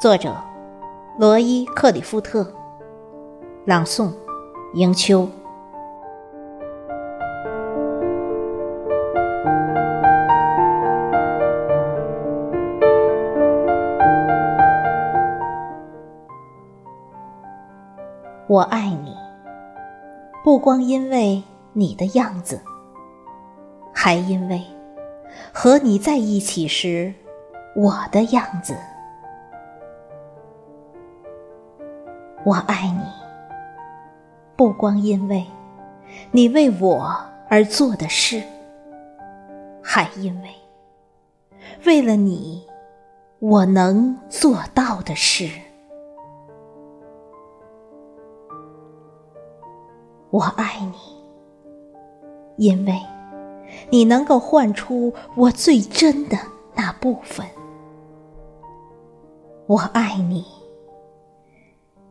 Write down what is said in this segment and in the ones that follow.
作者：罗伊·克里夫特，朗诵：迎秋。我爱你，不光因为你的样子，还因为和你在一起时我的样子。我爱你，不光因为你为我而做的事，还因为为了你我能做到的事。我爱你，因为你能够唤出我最真的那部分。我爱你。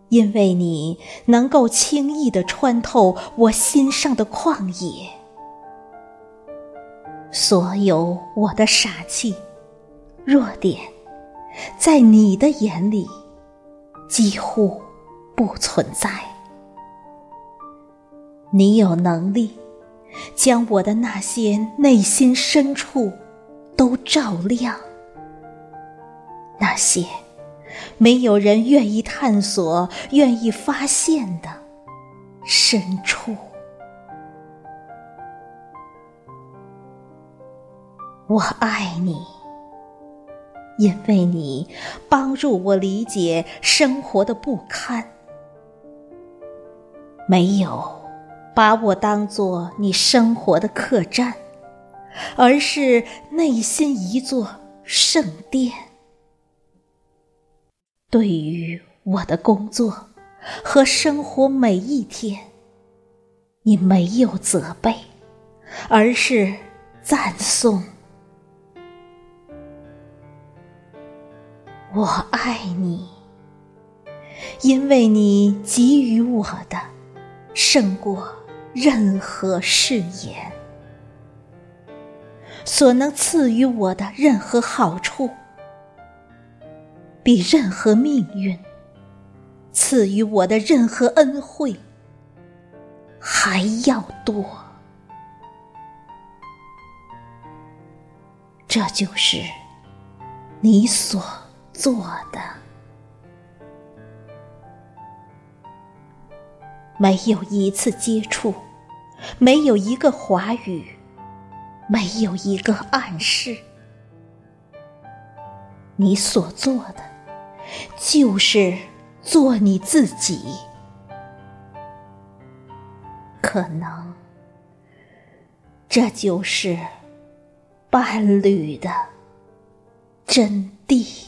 因为你能够轻易的穿透我心上的旷野，所有我的傻气、弱点，在你的眼里几乎不存在。你有能力将我的那些内心深处都照亮，那些。没有人愿意探索、愿意发现的深处。我爱你，因为你帮助我理解生活的不堪。没有把我当做你生活的客栈，而是内心一座圣殿。对于我的工作和生活每一天，你没有责备，而是赞颂。我爱你，因为你给予我的胜过任何誓言，所能赐予我的任何好处。比任何命运赐予我的任何恩惠还要多，这就是你所做的。没有一次接触，没有一个话语，没有一个暗示，你所做的。就是做你自己，可能这就是伴侣的真谛。